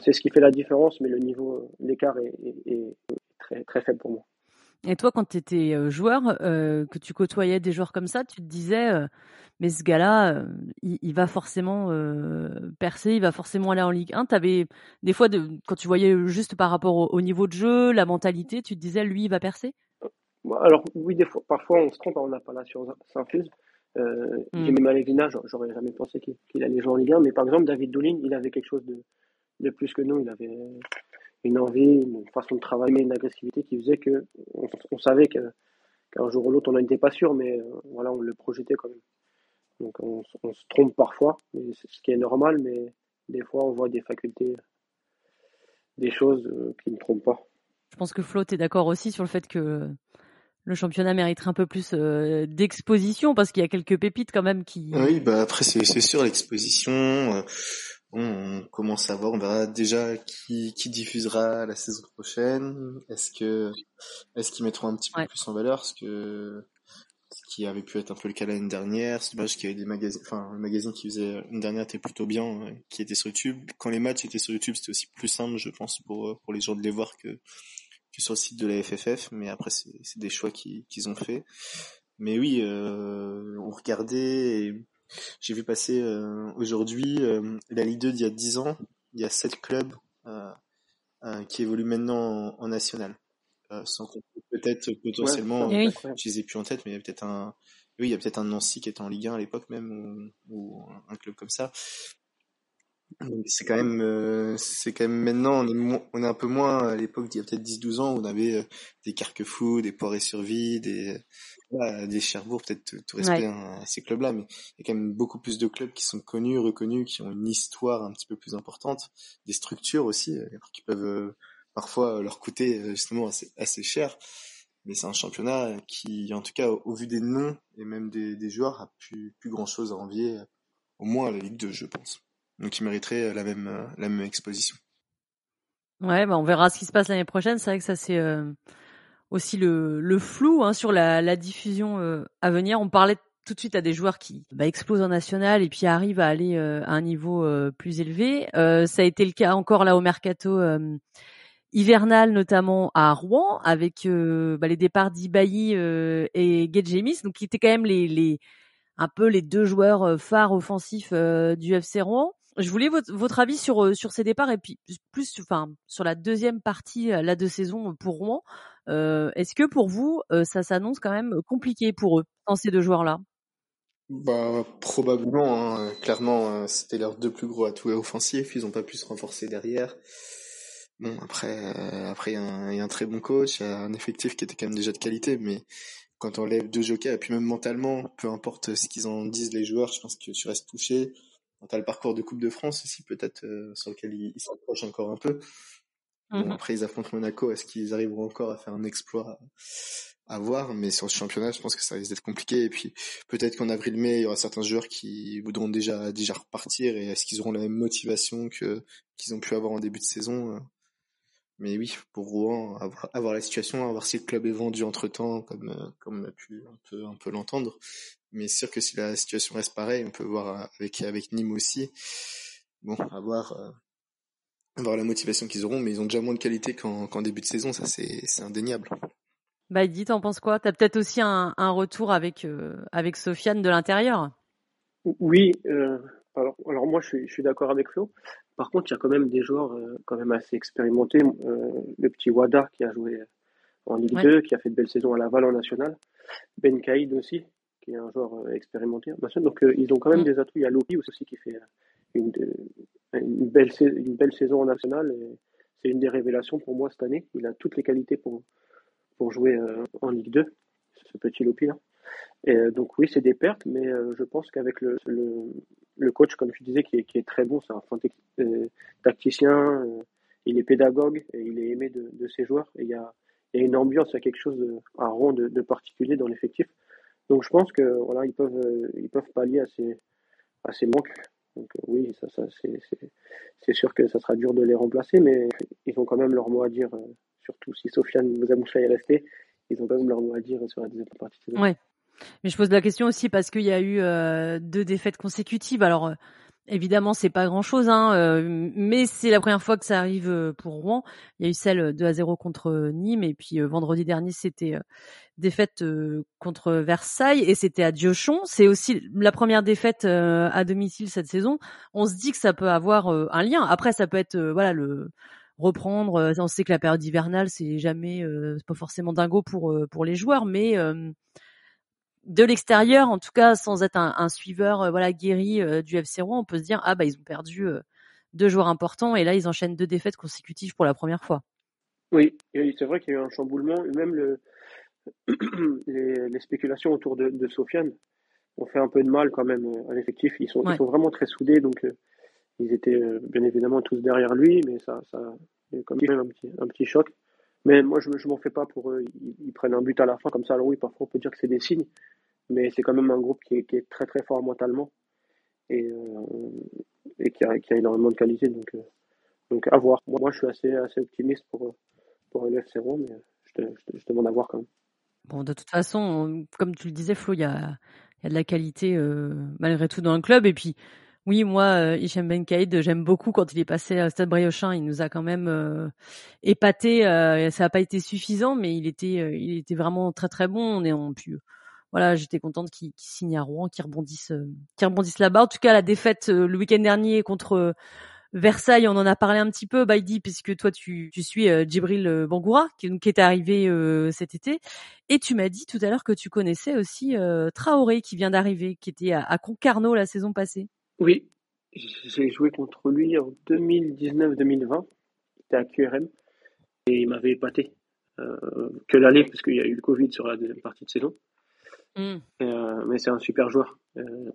c'est ce qui fait la différence, mais le niveau, l'écart est, est, très, très faible pour moi. Et toi, quand tu étais euh, joueur, euh, que tu côtoyais des joueurs comme ça, tu te disais, euh, mais ce gars-là, il, va forcément percer, il va forcément aller en Ligue 1. Avais, des fois, de, quand tu voyais juste par rapport au, niveau de jeu, la mentalité, tu te disais, lui, il va percer? Alors, oui, des fois, parfois, on se trompe, on n'a pas la science infuse. Euh, mmh. Jimmy Malevina, j'aurais jamais pensé qu'il allait jouer en Ligue 1, mais par exemple, David Doulin, il avait quelque chose de, de plus que nous. Il avait une envie, une façon de travailler, une agressivité qui faisait que on, savait qu'un jour ou l'autre, on n'en était pas sûr, mais euh, voilà, on le projetait quand même. Donc on, se trompe parfois, ce qui est normal, mais des fois on voit des facultés, des choses euh, qui ne trompent pas. Je pense que Flo, tu es d'accord aussi sur le fait que le championnat mériterait un peu plus euh, d'exposition parce qu'il y a quelques pépites quand même qui. Oui, bah après c'est sûr l'exposition on commence à voir, on verra déjà qui, qui diffusera la saison prochaine. Est-ce que est-ce qu'ils mettront un petit peu plus en valeur ce que ce qui avait pu être un peu le cas l'année dernière? C'est dommage qu'il y avait des magazines, enfin le magazine qui faisait l'année dernière était plutôt bien, euh, qui était sur YouTube. Quand les matchs étaient sur YouTube, c'était aussi plus simple, je pense, pour euh, pour les gens de les voir que que sur le site de la FFF. Mais après, c'est c'est des choix qu'ils qu'ils ont fait. Mais oui, euh, on regardait. Et j'ai vu passer euh, aujourd'hui euh, la Ligue 2 d'il y a 10 ans. Il y a 7 clubs euh, qui évoluent maintenant en, national. sans peut-être potentiellement, je les ai plus en tête, mais il y a peut-être un, oui, il y a peut-être un Nancy qui était en Ligue 1 à l'époque même, ou, ou, un club comme ça. C'est quand même, euh, c'est quand même maintenant, on est, on est un peu moins à l'époque d'il y a peut-être 10-12 ans où on avait euh, des Carquefou, des Poiré sur Vie, des, des Cherbourg, peut-être tout respect à ces clubs-là, mais il y a quand même beaucoup plus de clubs qui sont connus, reconnus, qui ont une histoire un petit peu plus importante, des structures aussi, euh, qui peuvent parfois leur coûter justement assez, assez cher. Mais c'est un championnat qui, en tout cas, au, vu des noms et même des, des joueurs, a plus, plus grand chose à envier, au moins à la Ligue 2, je pense donc il mériterait euh, la même, euh, la même exposition. Ouais, bah on verra ce qui se passe l'année prochaine. C'est vrai que ça c'est euh, aussi le, le flou hein, sur la, la diffusion à venir. On parlait tout de suite à des joueurs qui bah, explosent en national et puis arrivent à aller à un niveau plus élevé. ça a été le cas encore là au mercato hivernal, notamment à Rouen, avec bah, les départs d'Ibaï et Gedjemis, donc qui étaient quand même les, les un peu les deux joueurs phares offensifs du FC Rouen. Je voulais votre, avis sur euh, sur ces départs et puis plus enfin sur la deuxième partie euh, là de saison pour Rouen. Euh, Est-ce que pour vous ça s'annonce quand même compliqué pour eux ces deux joueurs là Bah probablement. Hein. Clairement, c'était leurs deux plus gros atouts offensifs. Ils n'ont pas pu se renforcer derrière. Bon après après il y, a un très bon coach, un effectif qui était quand même déjà de qualité, mais quand on lève deux jockeys et puis même mentalement, peu importe ce qu'ils en disent les joueurs, je pense que tu restes touché tu as le parcours de Coupe de France aussi, peut-être, euh, sur lequel ils s'approchent encore un peu. Mmh après, ils affrontent Monaco. Est-ce qu'ils arriveront encore à faire un exploit à, voir? Mais sur ce championnat, je pense que ça risque d'être compliqué. Et puis, peut-être qu'en avril-mai, il y aura certains joueurs qui voudront déjà, déjà repartir. Et est-ce qu'ils auront la même motivation que qu'ils ont pu avoir en début de saison? Mais oui, pour Rouen, avoir, avoir la situation, voir si le club est vendu entre temps, comme, euh, comme on a pu un peu, un peu l'entendre. Mais c'est sûr que si la situation reste pareille, on peut voir avec, avec Nîmes aussi. Bon, à voir, euh, voir la motivation qu'ils auront, mais ils ont déjà moins de qualité qu'en début de saison, ça c'est indéniable. Bah, dis, t'en penses quoi? T'as peut-être aussi un, un, retour avec, euh, avec Sofiane de l'intérieur? Oui, euh, alors, alors moi je suis, je suis d'accord avec Flo. Par contre, il y a quand même des joueurs euh, quand même assez expérimentés. Euh, le petit Wada qui a joué en Ligue 2, qui a fait de belles saisons à Laval en national. Ben Kaïd aussi, qui est un joueur euh, expérimenté. Donc euh, ils ont quand même mm. des atouts. Il y a Lopi aussi qui fait euh, une, une, belle, une belle saison en national. C'est une des révélations pour moi cette année. Il a toutes les qualités pour, pour jouer en Ligue 2, ce petit Lopi là. Et donc oui, c'est des pertes, mais je pense qu'avec le, le, coach, comme je disais, qui est, qui est très bon, c'est un tacticien, il est pédagogue et il est aimé de, de ses joueurs. Et il y a, il y a une ambiance, il y a quelque chose de, à rond de, de particulier dans l'effectif. Donc je pense que voilà, ils peuvent, ils peuvent pallier à ces, manques Donc oui, ça, c'est sûr que ça sera dur de les remplacer, mais ils ont quand même leur mot à dire, surtout si Sofiane Moussa est resté, ils ont quand même leur mot à dire sur la deuxième partie Ouais. Mais je pose la question aussi parce qu'il y a eu deux défaites consécutives. Alors Évidemment, c'est pas grand-chose, hein, euh, mais c'est la première fois que ça arrive euh, pour Rouen. Il y a eu celle 2 à 0 contre euh, Nîmes, et puis vendredi dernier, c'était défaite contre Versailles, et c'était à Diochon. C'est aussi la première défaite à domicile cette saison. On se dit que ça peut avoir un lien. Après, ça peut être voilà le reprendre. On sait que la période hivernale, c'est jamais, c'est pas forcément dingo pour pour les joueurs, mais de l'extérieur, en tout cas, sans être un, suiveur, euh, voilà, guéri euh, du FC Rouen, on peut se dire ah bah ils ont perdu euh, deux joueurs importants et là ils enchaînent deux défaites consécutives pour la première fois. Oui, c'est vrai qu'il y a eu un chamboulement, même le, *clears throat* les, spéculations autour de, Sofiane ont fait un peu de mal quand même à l'effectif. Ils sont, ils sont vraiment très soudés, donc ils étaient bien évidemment tous derrière lui, mais ça, ça a quand même un petit, un petit choc. Mais moi, je ne m'en fais pas pour eux. Ils, prennent un but à la fin, comme ça. Alors oui, parfois, on peut dire que c'est des signes, mais c'est quand même un groupe qui est, qui est, très, très fort mentalement et, euh, et qui, a, qui, a, énormément de qualité. Donc, euh, donc à voir. Moi, moi, je suis assez, assez optimiste pour, pour LFC Rome, mais je, te, je, demande à voir quand même. Bon, de toute façon, comme tu le disais, Flo, il y a, y a de la qualité euh, malgré tout dans le club. Et puis, oui, moi, euh, Hichem Ben j'aime beaucoup quand il est passé à Stade Briochin. Il nous a quand même euh, épaté. Euh, ça n'a pas été suffisant, mais il était, euh, il était vraiment très très bon. On est en pu. Voilà, j'étais contente qu'il signe à Rouen, qu'il rebondisse, qu'il rebondisse là-bas. En tout cas, la défaite le week-end dernier contre Versailles, on en a parlé un petit peu, Baidi, puisque toi tu, tu suis Djibril Bangoura, qui, est arrivé cet été, et tu m'as dit tout à l'heure que tu connaissais aussi Traoré, qui vient d'arriver, qui était à Concarneau la saison passée. Oui, j'ai joué contre lui en 2019-2020. C'était à QRM et il m'avait épaté. Euh, que l'aller, parce qu'il y a eu le Covid sur la deuxième partie de saison. Mm. Euh, mais c'est un super joueur euh,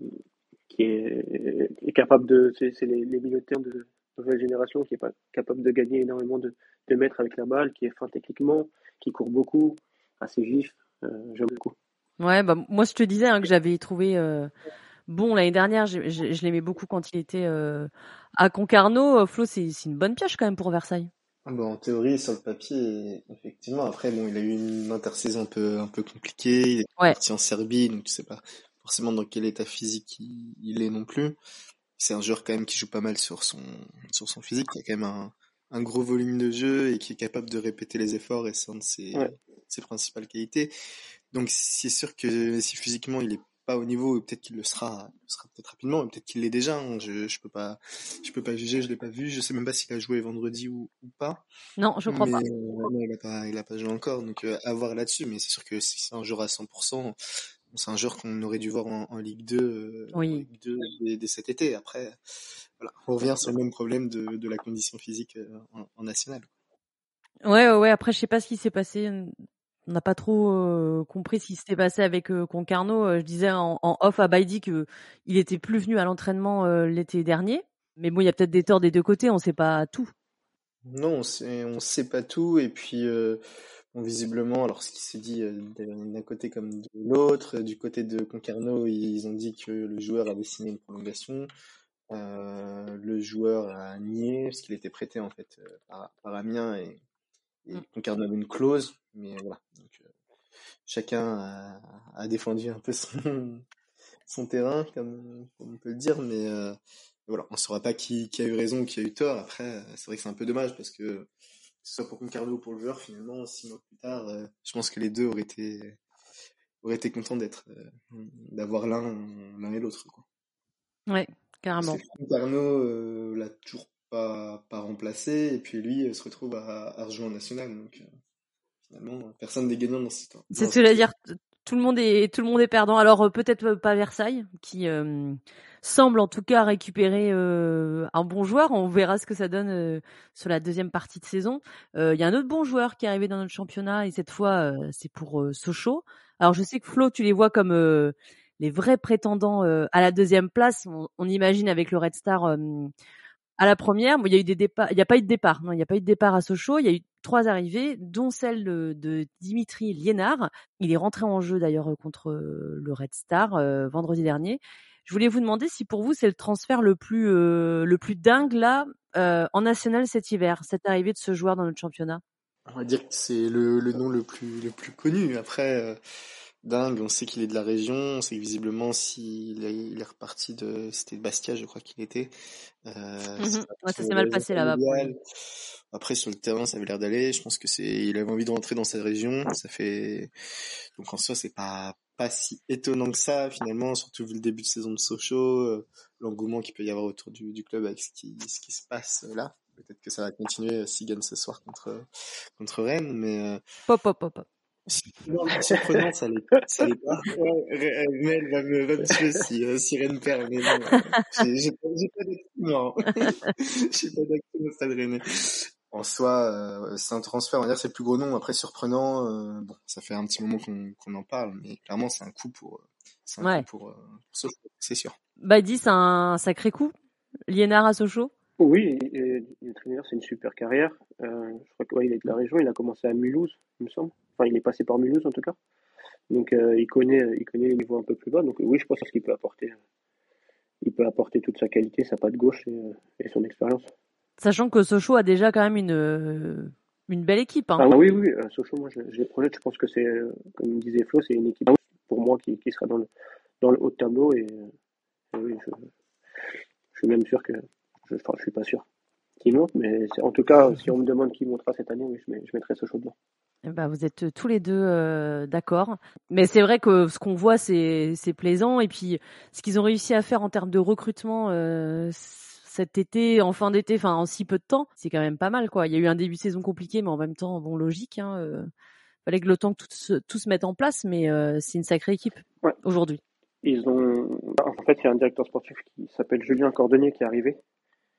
qui est, capable de. C'est les, les militaires de nouvelle génération qui est pas capable de gagner énormément de, de mètres avec la balle, qui est fin techniquement, qui court beaucoup, assez vif. J'aime beaucoup. Ouais, bah, moi je te disais hein, que j'avais trouvé bon l'année dernière, je, l'aimais beaucoup quand il était euh, à Concarneau. Euh, Flo, c'est une bonne pioche quand même pour Versailles. Ah bah, en théorie, sur le papier, effectivement. Après, bon, il a eu une intersaison un peu un peu compliquée. Il est parti en Serbie, donc tu sais pas forcément dans quel état physique il, est non plus. C'est un joueur quand même qui joue pas mal sur son sur son physique. Il a quand même un, un gros volume de jeu et qui est capable de répéter les efforts et c'est un de ses, ses principales qualités. Donc c'est sûr que si physiquement il est pas au niveau, peut-être qu'il le sera, sera peut-être rapidement, peut-être qu'il l'est déjà. Hein. Je, je peux pas, je peux pas juger, je l'ai pas vu, je sais même pas s'il a joué vendredi ou, pas. Non, je crois pas. Euh, il a pas, il a pas joué encore, donc euh, à voir là-dessus. Mais c'est sûr que si c'est un joueur à 100%, c'est un joueur qu'on aurait dû voir en, Ligue 2, euh, oui. dès, cet été. Après, voilà, on revient sur le même problème de, de la condition physique en, en national. Ouais, ouais, Après, je sais pas ce qui s'est passé on n'a pas trop compris ce qui s'était passé avec Concarneau. je disais en, off à Baidi que il était plus venu à l'entraînement l'été dernier. Mais bon, il y a peut-être des torts des deux côtés, on ne sait pas tout. Non, on on sait pas tout. Et puis, visiblement, alors ce qui s'est dit d'un côté comme de l'autre, du côté de Concarneau, ils ont dit que le joueur avait signé une prolongation. le joueur a nié parce qu'il était prêté en fait par, Amiens et mmh. avait une clause, mais voilà. Donc, euh, chacun a, a, défendu un peu son, *laughs* son terrain, comme, comme, on peut le dire, mais euh, voilà, on ne saura pas qui, qui, a eu raison ou qui a eu tort. Après, c'est vrai que c'est un peu dommage parce que, que ce soit pour Concarneau ou pour le joueur, finalement, six mois plus tard, euh, je pense que les deux auraient été, auraient été contents d'être, euh, d'avoir l'un, l'un et l'autre, quoi. Ouais, carrément. Concarneau euh, l'a toujours pas, remplacé, et puis lui se retrouve à, à rejoindre National. Donc euh, finalement, personne n'est gagnant dans cette. C'est ce que dire. Tout le monde est tout le monde est perdant. Alors euh, peut-être pas Versailles, qui euh, semble en tout cas récupérer un bon joueur. On verra ce que ça donne sur la deuxième partie de saison. Il y a un autre bon joueur qui est arrivé dans notre championnat et cette fois c'est pour Sochaux. Alors je sais que Flo, tu les vois comme les vrais prétendants à la deuxième place. On, on, imagine avec le Red Star à la première, il y a eu des départs, il n'y a pas eu de départ, non, il n'y a pas eu de départ à Sochaux, il y a eu trois arrivées, dont celle de, Dimitri Liénard. Il est rentré en jeu d'ailleurs contre le Red Star euh, vendredi dernier. Je voulais vous demander si pour vous c'est le transfert le plus le plus dingue là en national cet hiver, cette arrivée de ce joueur dans notre championnat? On va dire que c'est le, le nom le plus le plus connu. Après dingue. On sait qu'il est de la région. On sait que visiblement, s'il est, il est reparti de, c'était Bastia, je crois qu'il était. Euh, mmh ça s'est mal passé là-bas. Après, sur le terrain, ça avait l'air d'aller. Je pense que c'est, il avait envie de rentrer dans sa région. Ça fait, donc en soi, c'est pas, pas si étonnant que ça, finalement, surtout vu le début de saison de Sochaux, euh, l'engouement qu'il peut y avoir autour du, du club avec ce qui, ce qui se passe là. Peut-être que ça va continuer s'il gagne ce soir contre, contre Rennes, mais, euh, pop, pop, pop, pop. Surprenant, ça l'est, ça l'est pas. Ouais, Mel va me, va me tuer si, euh, si Rennes perd, mais non. J'ai, j'ai pas, j'ai pas d'accident. *laughs* j'ai pas d'accident au Stade Rennais. En soi, euh, c'est un transfert, on va dire c'est le plus gros nom. Après, surprenant, euh, bon, ça fait un petit moment qu'on, qu'on en parle, mais clairement, c'est un coup pour, c'est un ouais. coup pour, euh, pour Sochaux, c'est sûr. Bah, dit, c'est un sacré coup. Liénard à Sochaux oui, l'entraîneur, c'est une super carrière. Euh, je crois qu'il ouais, est de la région, il a commencé à Mulhouse, il me semble. Enfin, il est passé par Mulhouse en tout cas. Donc, euh, il connaît, il connaît les niveaux un peu plus bas. Donc, oui, je pense qu'il peut apporter, il peut apporter toute sa qualité, sa patte gauche et, euh, et son expérience. Sachant que Sochaux a déjà quand même une, une belle équipe. Hein. Ah oui, oui, euh, Sochaux, moi, je, je les projette. Je pense que c'est, comme disait Flo, c'est une équipe pour moi qui, qui sera dans le, dans le haut de tableau. Et, et oui, je, je suis même sûr que je, enfin, je suis pas sûr qu'il monte, mais en tout cas, si on me demande qui montera cette année, oui, je mettrai Sochaux dedans. Bah, vous êtes tous les deux euh, d'accord. Mais c'est vrai que ce qu'on voit, c'est, c'est plaisant. Et puis, ce qu'ils ont réussi à faire en termes de recrutement euh, cet été, en fin d'été, enfin en si peu de temps, c'est quand même pas mal. quoi. Il y a eu un début de saison compliqué, mais en même temps, bon, logique. Hein, euh, fallait que le temps que tout se, tout se mette en place, mais euh, c'est une sacrée équipe ouais. aujourd'hui. Ils ont, en fait, il y a un directeur sportif qui s'appelle Julien Cordonnier qui est arrivé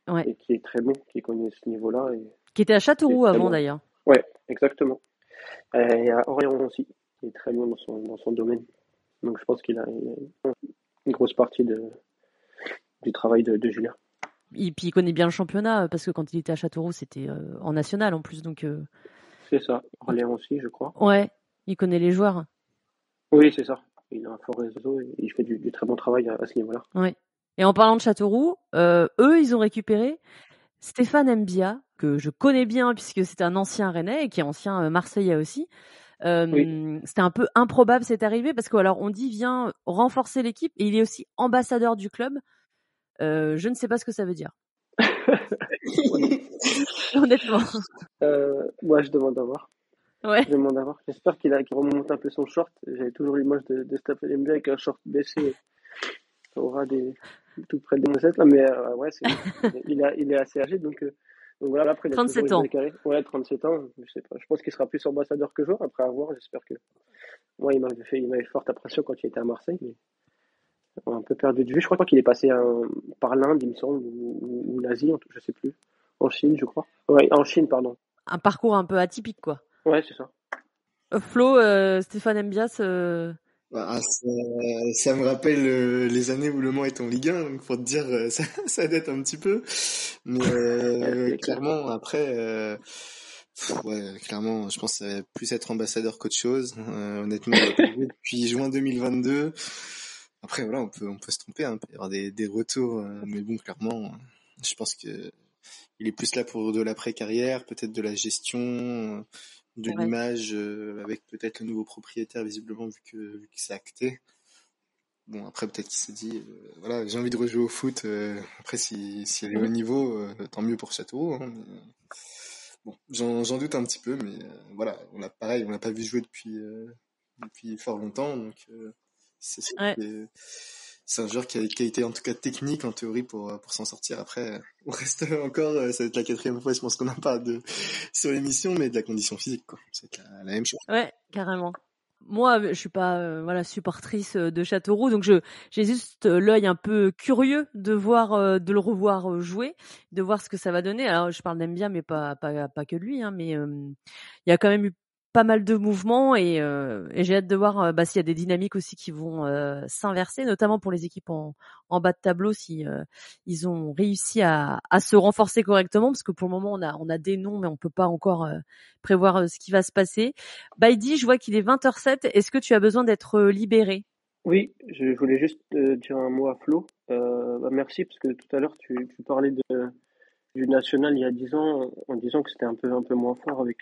ouais. et qui est très bon, qui connaît ce niveau-là. Et... Qui était à Châteauroux avant bon. d'ailleurs. Ouais, exactement. Et il y a aussi, qui est très bon dans son, dans son domaine. Donc je pense qu'il a, a, une grosse partie de, du travail de, de, Julien. Et puis il connaît bien le championnat, parce que quand il était à Châteauroux, c'était euh, en national en plus. donc. Euh... C'est ça, Orléans aussi, je crois. Ouais, il connaît les joueurs. Oui, c'est ça. Il a un fort réseau et il fait du, du très bon travail à, à ce niveau-là. Ouais. Et en parlant de Châteauroux, euh, eux, ils ont récupéré Stéphane Mbia, que je connais bien puisque c'est un ancien Rennais et qui est ancien euh, Marseillais aussi. Euh, oui. C'était un peu improbable cette arrivée parce que alors on dit vient renforcer l'équipe et il est aussi ambassadeur du club. Euh, je ne sais pas ce que ça veut dire. *laughs* Honnêtement. Euh, moi, je demande à voir. Ouais. Je demande à voir. J'espère qu'il qu remonte un peu son short. J'avais toujours l'image de, de Stéphane Mbia avec un short baissé. Aura des tout près des moussettes là, mais euh, ouais, *laughs* il, a, il est assez âgé donc. Euh, donc voilà, après, il 37 ans. Ouais, 37 ans. Je sais pas. Je pense qu'il sera plus ambassadeur que joueur après avoir. J'espère que. Moi, il m'avait fait, il m'avait forte impression quand il était à Marseille, mais on a un peu perdu de vue. Je crois qu'il est passé un... par l'Inde, il me semble, ou, l'Asie, je sais plus. En Chine, je crois. Ouais, en Chine, pardon. Un parcours un peu atypique, quoi. Ouais, c'est ça. Euh, Flo, euh, Stéphane Mbias. Euh... Bah, ça, ça, me rappelle euh, les années où Le Mans est en Ligue 1, donc pour te dire, euh, *laughs* ça, ça date un petit peu. Mais *laughs* euh, clairement, après, euh, ouais, clairement, je pense que ça va plus être ambassadeur qu'autre chose. honnêtement, *laughs* depuis juin 2022. Après, voilà, on peut, on peut se tromper, hein, il peut y avoir des, des retours, mais bon, clairement, je pense que il est plus là pour de l'après-carrière, peut-être de la gestion de l'image euh, avec peut-être le nouveau propriétaire visiblement vu que, vu que c'est acté. Bon après peut-être qu'il s'est dit euh, voilà j'ai envie de rejouer au foot. Euh, après si si elle est au niveau tant mieux pour Châteauroux. Hein, mais, bon j'en doute un petit peu mais voilà on a pareil on l'a pas vu jouer depuis depuis fort longtemps donc c'est ouais c'est un joueur qui a qualités en tout cas techniques en théorie pour pour s'en sortir. Après, on reste *laughs* encore, ça va être la quatrième fois, je pense qu'on en parle de sur l'émission, mais de la condition physique, quoi. C'est la, même chose. Ouais, carrément. Moi, je suis pas euh, voilà supportrice de Châteauroux, donc je j'ai juste l'œil un peu curieux de voir euh, de le revoir jouer, de voir ce que ça va donner. Alors, je parle d'Embia, mais pas pas pas que de lui, hein, mais il euh, y a quand même eu pas mal de mouvements et, euh, et j'ai hâte de voir euh, bah, s'il y a des dynamiques aussi qui vont euh, s'inverser, notamment pour les équipes en, en bas de tableau si euh, ils ont réussi à, à, se renforcer correctement, parce que pour le moment on a on a des noms mais on peut pas encore euh, prévoir ce qui va se passer. Baidi, je vois qu'il est 20h07. Est-ce que tu as besoin d'être libéré? Oui, je voulais juste dire un mot à Flo. Bah, merci parce que tout à l'heure tu, tu parlais de, du national il y a 10 ans en disant que c'était un peu, un peu moins fort avec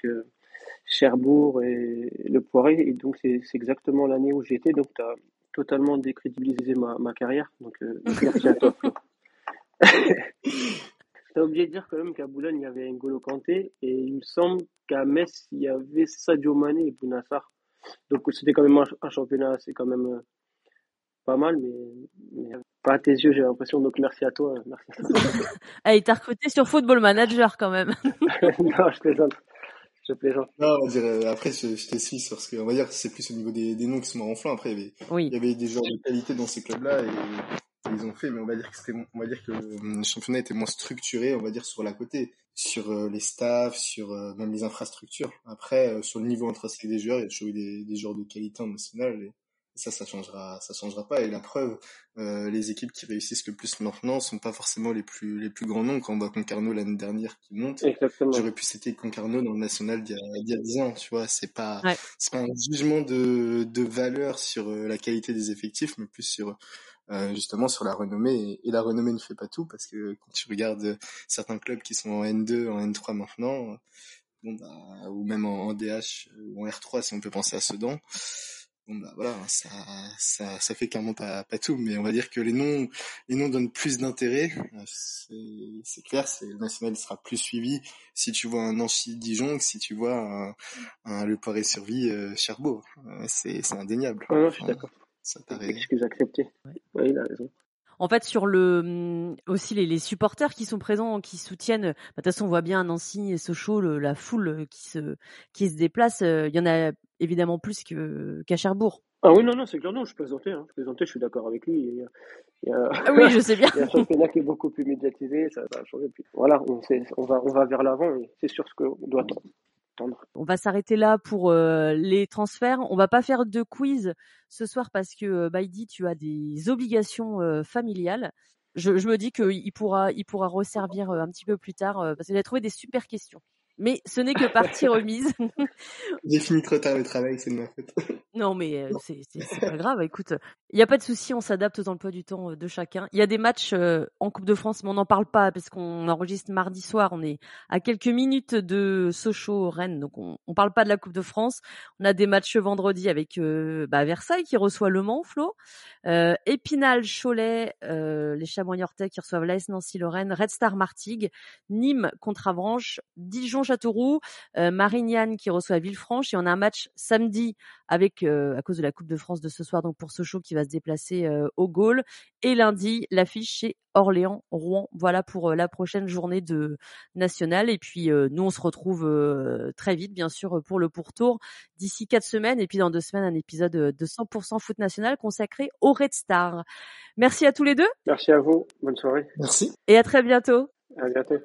Cherbourg et le Poiré. Et donc, c'est exactement l'année où j'étais. Donc, tu as totalement décrédibilisé ma, ma carrière. Donc, euh, *laughs* merci à toi, Flo. *laughs* T'as oublié de dire quand même qu'à Boulogne, il y avait N'Golo Kanté et il me semble qu'à Metz, il y avait Sadio Mané et Bounassar. Donc c'était quand même un, championnat, c'est quand même euh, pas mal, mais, mais, pas à tes yeux, j'ai l'impression. Donc merci à toi. Merci *laughs* à toi. ah, il t'a recruté sur Football Manager quand même. non, je plaisante. Je plaisante. Non, on va dire, euh, après, je, je sur ce que, on va dire, c'est plus au niveau des, des noms qui sont enflants. Après, il y avait, oui. il y avait des joueurs de qualité dans ces clubs-là et ils ont fait, mais on va dire que c'était, on va dire que le championnat était moins structuré, on va dire sur la côté, sur euh, les staffs, sur euh, même les infrastructures. Après, euh, sur le niveau intrinsèque des joueurs, il y a toujours eu des, des joueurs de qualité en national et ça, ça changera, ça changera pas. Et la preuve, les équipes qui réussissent le plus maintenant sont pas forcément les plus les plus grands noms. Quand on voit Concarneau l'année dernière qui monte, j'aurais pu citer Concarneau dans le national d'il y a, 10 ans. Tu vois, c'est pas ouais. c'est pas un jugement de de valeur sur la qualité des effectifs, mais plus sur euh, justement sur la renommée. Et, la renommée ne fait pas tout parce que quand tu regardes certains clubs qui sont en N2, en N3 maintenant, bon bah, ou même en, DH ou en R3 si on peut penser à Sedan, bon bah voilà, ça, ça, ça fait clairement pas, pas tout. Mais on va dire que les noms, les noms donnent plus d'intérêt. C'est clair, c'est le national sera plus suivi si tu vois un Nancy Dijon que si tu vois un, un Le Poiré Survie euh, Cherbourg. Euh, c'est indéniable. Ouais, je suis d'accord. Ça Excuse acceptée. Oui, il a raison. En fait, sur le hum, aussi les, les supporters qui sont présents, qui soutiennent. Bah, de toute façon, on voit bien Nancy et Sochaux, le, la foule qui se qui se déplace. Euh, il y en a évidemment plus qu'à Cherbourg. Ah oui, non, non, c'est clair, non, je plaisantais, hein. je plaisantais, je suis d'accord avec lui. Il y a, il y a... Ah oui, je sais bien. *laughs* il y a un championnat qui est beaucoup plus médiatisé, ça, va changer. Puis, voilà, on, on, va, on va vers l'avant, c'est sûr ce qu'on doit attendre. On va s'arrêter là pour euh, les transferts. On va pas faire de quiz ce soir parce que euh, Baidi, tu as des obligations euh, familiales. Je, je, me dis qu'il pourra, il pourra resservir un petit peu plus tard parce qu'il a trouvé des super questions mais ce n'est que partie *laughs* remise. J'ai fini trop tard le travail, c'est de ma faute. Non, mais euh, c'est pas grave. Écoute, il n'y a pas de souci, on s'adapte aux emplois du temps euh, de chacun. Il y a des matchs euh, en Coupe de France, mais on n'en parle pas parce qu'on enregistre mardi soir. On est à quelques minutes de Sochaux, Rennes, donc on, on parle pas de la Coupe de France. On a des matchs vendredi avec bah, Versailles qui reçoit Le Mans, Flo, Épinal, Cholet, les Chamois qui reçoivent l'AS Nancy, Lorraine, Red Star, Martigues, Nîmes contre Avranches, Dijon Châteauroux, euh, Marignane qui reçoit Villefranche et on a un match samedi avec euh, à cause de la Coupe de France de ce soir donc pour Sochaux qui va se déplacer euh, au Gaulle et lundi l'affiche chez Orléans Rouen. Voilà pour la prochaine journée de nationale et puis nous on se retrouve très vite bien sûr pour le pourtour d'ici quatre semaines et puis dans deux semaines un épisode de 100% foot national consacré au Red Star. Merci à tous les deux. Merci à vous. Bonne soirée. Merci. Et à très bientôt. À bientôt.